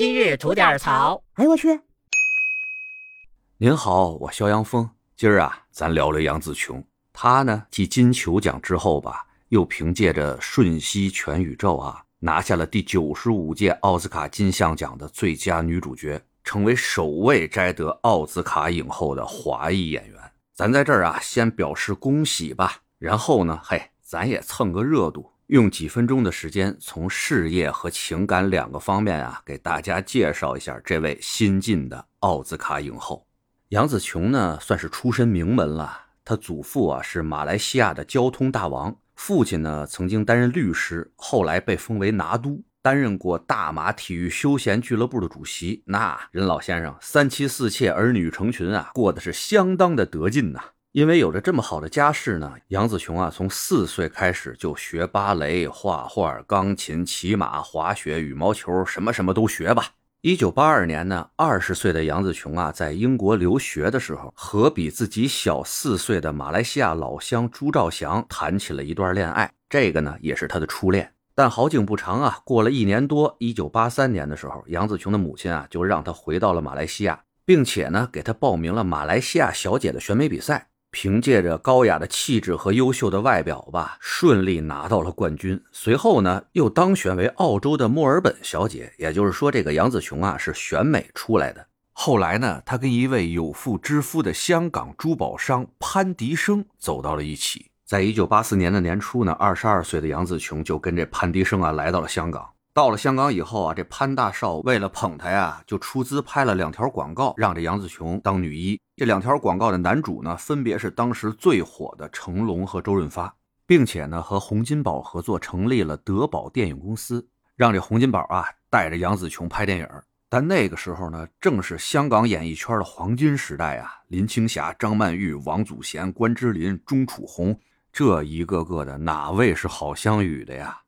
今日吐点槽。哎呦我去！您好，我肖阳峰。今儿啊，咱聊聊杨紫琼。她呢，继金球奖之后吧，又凭借着《瞬息全宇宙》啊，拿下了第九十五届奥斯卡金像奖的最佳女主角，成为首位摘得奥斯卡影后的华裔演员。咱在这儿啊，先表示恭喜吧。然后呢，嘿，咱也蹭个热度，用几分钟的时间，从事业和情感两个方面啊，给大家介绍一下这位新晋的奥斯卡影后。杨紫琼呢，算是出身名门了。她祖父啊是马来西亚的交通大王，父亲呢曾经担任律师，后来被封为拿督，担任过大马体育休闲俱乐部的主席。那任老先生三妻四妾，儿女成群啊，过得是相当的得劲呐。因为有着这么好的家世呢，杨子琼啊从四岁开始就学芭蕾、画画、钢琴、骑马、滑雪、羽毛球，什么什么都学吧。一九八二年呢，二十岁的杨子琼啊，在英国留学的时候，和比自己小四岁的马来西亚老乡朱兆祥谈起了一段恋爱。这个呢，也是他的初恋。但好景不长啊，过了一年多，一九八三年的时候，杨子琼的母亲啊，就让他回到了马来西亚，并且呢，给他报名了马来西亚小姐的选美比赛。凭借着高雅的气质和优秀的外表吧，顺利拿到了冠军。随后呢，又当选为澳洲的墨尔本小姐。也就是说，这个杨紫琼啊是选美出来的。后来呢，她跟一位有妇之夫的香港珠宝商潘迪生走到了一起。在一九八四年的年初呢，二十二岁的杨紫琼就跟这潘迪生啊来到了香港。到了香港以后啊，这潘大少为了捧她呀，就出资拍了两条广告，让这杨紫琼当女一。这两条广告的男主呢，分别是当时最火的成龙和周润发，并且呢，和洪金宝合作成立了德宝电影公司，让这洪金宝啊带着杨紫琼拍电影。但那个时候呢，正是香港演艺圈的黄金时代啊，林青霞、张曼玉、王祖贤、关之琳、钟楚红，这一个个的哪位是好相与的呀？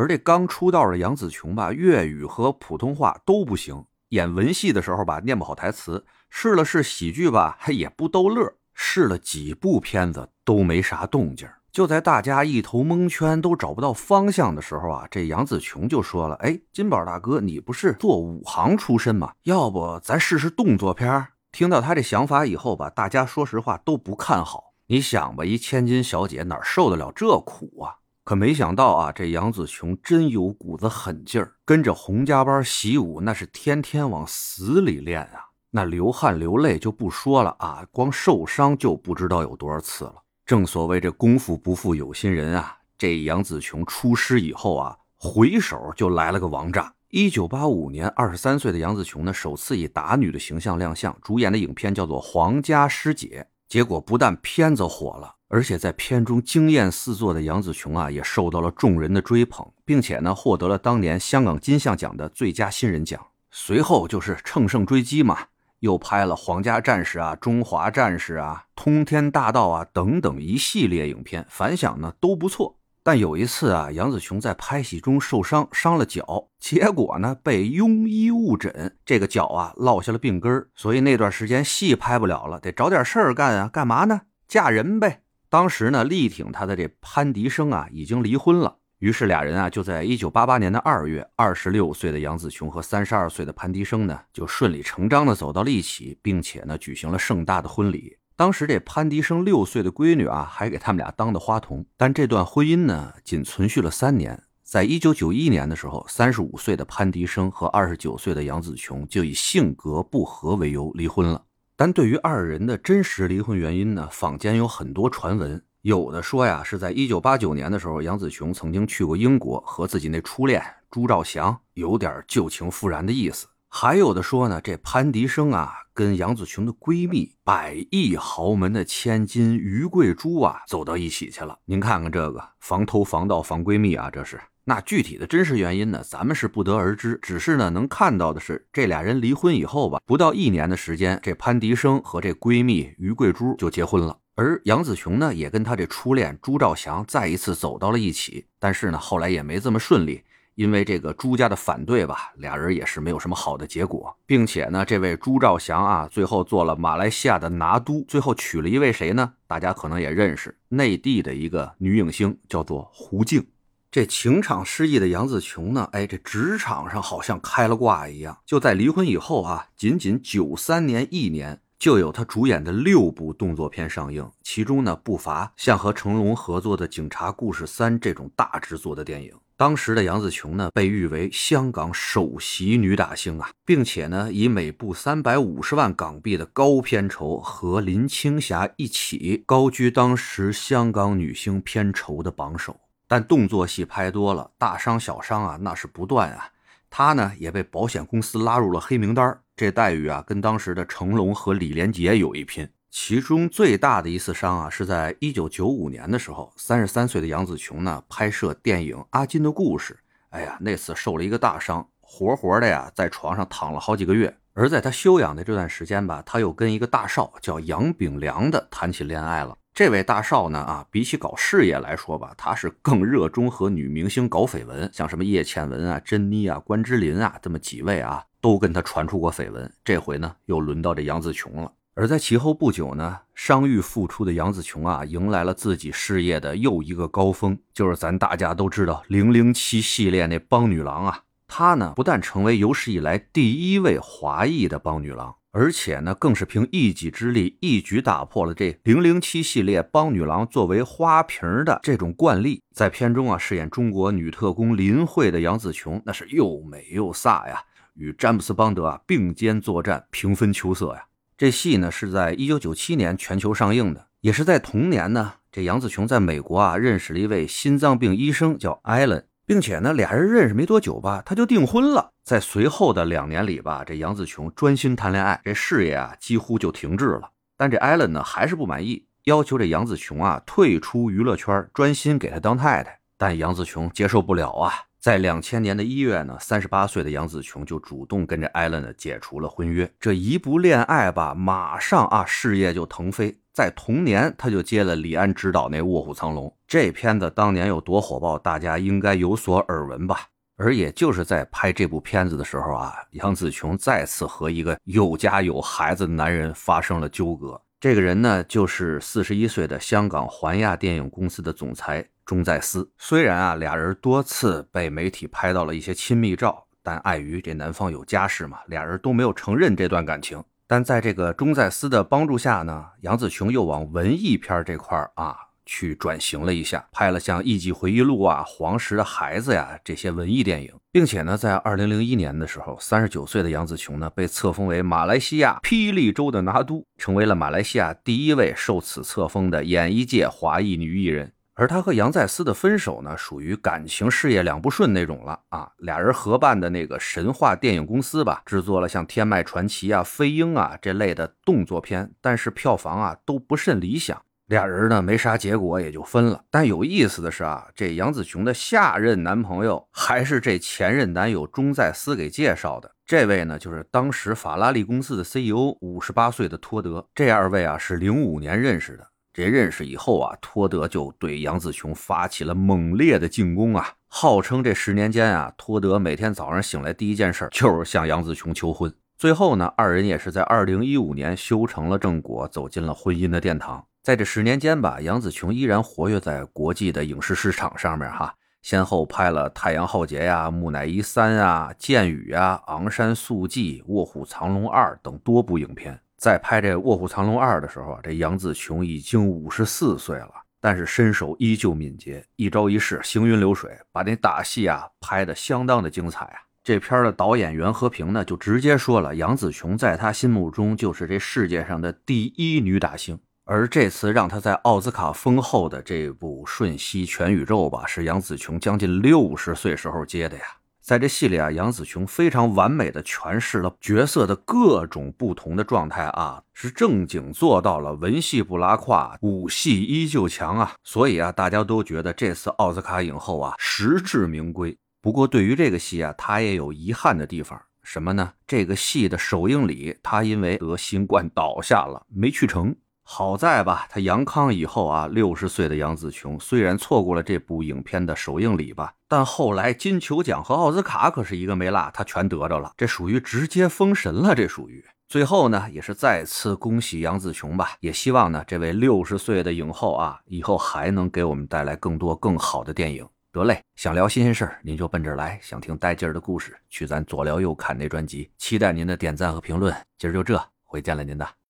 而这刚出道的杨紫琼吧，粤语和普通话都不行，演文戏的时候吧，念不好台词；试了试喜剧吧，还也不逗乐；试了几部片子都没啥动静。就在大家一头蒙圈，都找不到方向的时候啊，这杨紫琼就说了：“哎，金宝大哥，你不是做武行出身吗？要不咱试试动作片？”听到他这想法以后吧，大家说实话都不看好。你想吧，一千金小姐哪受得了这苦啊？可没想到啊，这杨紫琼真有股子狠劲儿，跟着洪家班习武，那是天天往死里练啊！那流汗流泪就不说了啊，光受伤就不知道有多少次了。正所谓这功夫不负有心人啊，这杨紫琼出师以后啊，回手就来了个王炸。一九八五年，二十三岁的杨紫琼呢，首次以打女的形象亮相，主演的影片叫做《皇家师姐》，结果不但片子火了。而且在片中惊艳四座的杨紫琼啊，也受到了众人的追捧，并且呢，获得了当年香港金像奖的最佳新人奖。随后就是乘胜追击嘛，又拍了《皇家战士》啊、《中华战士》啊、《通天大道》啊等等一系列影片，反响呢都不错。但有一次啊，杨紫琼在拍戏中受伤，伤了脚，结果呢被庸医误诊，这个脚啊落下了病根儿所以那段时间戏拍不了了，得找点事儿干啊，干嘛呢？嫁人呗。当时呢，力挺他的这潘迪生啊，已经离婚了。于是俩人啊，就在一九八八年的二月，二十六岁的杨紫琼和三十二岁的潘迪生呢，就顺理成章的走到了一起，并且呢，举行了盛大的婚礼。当时这潘迪生六岁的闺女啊，还给他们俩当的花童。但这段婚姻呢，仅存续了三年。在一九九一年的时候，三十五岁的潘迪生和二十九岁的杨紫琼就以性格不合为由离婚了。但对于二人的真实离婚原因呢，坊间有很多传闻。有的说呀，是在一九八九年的时候，杨紫琼曾经去过英国，和自己那初恋朱兆祥有点旧情复燃的意思。还有的说呢，这潘迪生啊，跟杨紫琼的闺蜜百亿豪门的千金于桂珠啊，走到一起去了。您看看这个防偷防盗防闺蜜啊，这是。那具体的真实原因呢？咱们是不得而知。只是呢，能看到的是，这俩人离婚以后吧，不到一年的时间，这潘迪生和这闺蜜于桂珠就结婚了。而杨紫琼呢，也跟她这初恋朱兆祥再一次走到了一起。但是呢，后来也没这么顺利，因为这个朱家的反对吧，俩人也是没有什么好的结果。并且呢，这位朱兆祥啊，最后做了马来西亚的拿督，最后娶了一位谁呢？大家可能也认识，内地的一个女影星，叫做胡静。这情场失意的杨紫琼呢，哎，这职场上好像开了挂一样。就在离婚以后啊，仅仅九三年一年，就有她主演的六部动作片上映，其中呢不乏像和成龙合作的《警察故事三》这种大制作的电影。当时的杨紫琼呢，被誉为香港首席女打星啊，并且呢，以每部三百五十万港币的高片酬和林青霞一起高居当时香港女星片酬的榜首。但动作戏拍多了，大伤小伤啊，那是不断啊。他呢也被保险公司拉入了黑名单，这待遇啊，跟当时的成龙和李连杰有一拼。其中最大的一次伤啊，是在一九九五年的时候，三十三岁的杨紫琼呢拍摄电影《阿金的故事》，哎呀，那次受了一个大伤，活活的呀在床上躺了好几个月。而在他休养的这段时间吧，他又跟一个大少叫杨炳良的谈起恋爱了。这位大少呢啊，比起搞事业来说吧，他是更热衷和女明星搞绯闻，像什么叶倩文啊、珍妮啊、关之琳啊，这么几位啊，都跟他传出过绯闻。这回呢，又轮到这杨紫琼了。而在其后不久呢，伤愈复出的杨紫琼啊，迎来了自己事业的又一个高峰，就是咱大家都知道《零零七》系列那帮女郎啊。她呢，不但成为有史以来第一位华裔的帮女郎。而且呢，更是凭一己之力，一举打破了这零零七系列帮女郎作为花瓶的这种惯例。在片中啊，饰演中国女特工林慧的杨紫琼，那是又美又飒呀，与詹姆斯邦德啊并肩作战，平分秋色呀。这戏呢是在一九九七年全球上映的，也是在同年呢，这杨紫琼在美国啊认识了一位心脏病医生，叫艾伦。并且呢，俩人认识没多久吧，他就订婚了。在随后的两年里吧，这杨子琼专心谈恋爱，这事业啊几乎就停滞了。但这艾伦呢还是不满意，要求这杨子琼啊退出娱乐圈，专心给他当太太。但杨子琼接受不了啊。在两千年的一月呢，三十八岁的杨紫琼就主动跟着艾伦呢解除了婚约。这一不恋爱吧，马上啊事业就腾飞。在同年，他就接了李安执导那《卧虎藏龙》这片子，当年有多火爆，大家应该有所耳闻吧。而也就是在拍这部片子的时候啊，杨紫琼再次和一个有家有孩子的男人发生了纠葛。这个人呢，就是四十一岁的香港环亚电影公司的总裁。钟在思虽然啊，俩人多次被媒体拍到了一些亲密照，但碍于这男方有家室嘛，俩人都没有承认这段感情。但在这个钟在思的帮助下呢，杨子琼又往文艺片这块儿啊去转型了一下，拍了像《艺伎回忆录》啊、《黄石的孩子》呀这些文艺电影，并且呢，在二零零一年的时候，三十九岁的杨紫琼呢被册封为马来西亚霹雳州的拿督，成为了马来西亚第一位受此册封的演艺界华裔女艺人。而他和杨再思的分手呢，属于感情事业两不顺那种了啊。俩人合办的那个神话电影公司吧，制作了像《天麦传奇》啊、《飞鹰》啊这类的动作片，但是票房啊都不甚理想。俩人呢没啥结果，也就分了。但有意思的是啊，这杨子琼的下任男朋友还是这前任男友钟在思给介绍的。这位呢，就是当时法拉利公司的 CEO，五十八岁的托德。这二位啊是零五年认识的。这认识以后啊，托德就对杨子琼发起了猛烈的进攻啊！号称这十年间啊，托德每天早上醒来第一件事就是向杨子琼求婚。最后呢，二人也是在二零一五年修成了正果，走进了婚姻的殿堂。在这十年间吧，杨紫琼依然活跃在国际的影视市场上面哈，先后拍了《太阳浩劫》呀、《木乃伊三》啊、《剑雨》呀、《昂山素季》、《卧虎藏龙二》等多部影片。在拍这《卧虎藏龙二》的时候啊，这杨紫琼已经五十四岁了，但是身手依旧敏捷，一招一式行云流水，把那打戏啊拍得相当的精彩啊。这片的导演袁和平呢，就直接说了，杨紫琼在他心目中就是这世界上的第一女打星。而这次让他在奥斯卡封后的这部《瞬息全宇宙》吧，是杨紫琼将近六十岁时候接的呀。在这戏里啊，杨紫琼非常完美的诠释了角色的各种不同的状态啊，是正经做到了文戏不拉胯，武戏依旧强啊。所以啊，大家都觉得这次奥斯卡影后啊实至名归。不过对于这个戏啊，她也有遗憾的地方，什么呢？这个戏的首映礼，她因为得新冠倒下了，没去成。好在吧，他阳康以后啊，六十岁的杨紫琼虽然错过了这部影片的首映礼吧，但后来金球奖和奥斯卡可是一个没落，他全得着了，这属于直接封神了，这属于。最后呢，也是再次恭喜杨紫琼吧，也希望呢，这位六十岁的影后啊，以后还能给我们带来更多更好的电影。得嘞，想聊新鲜事儿您就奔这儿来，想听带劲儿的故事去咱左聊右侃那专辑，期待您的点赞和评论。今儿就这，回见了您的。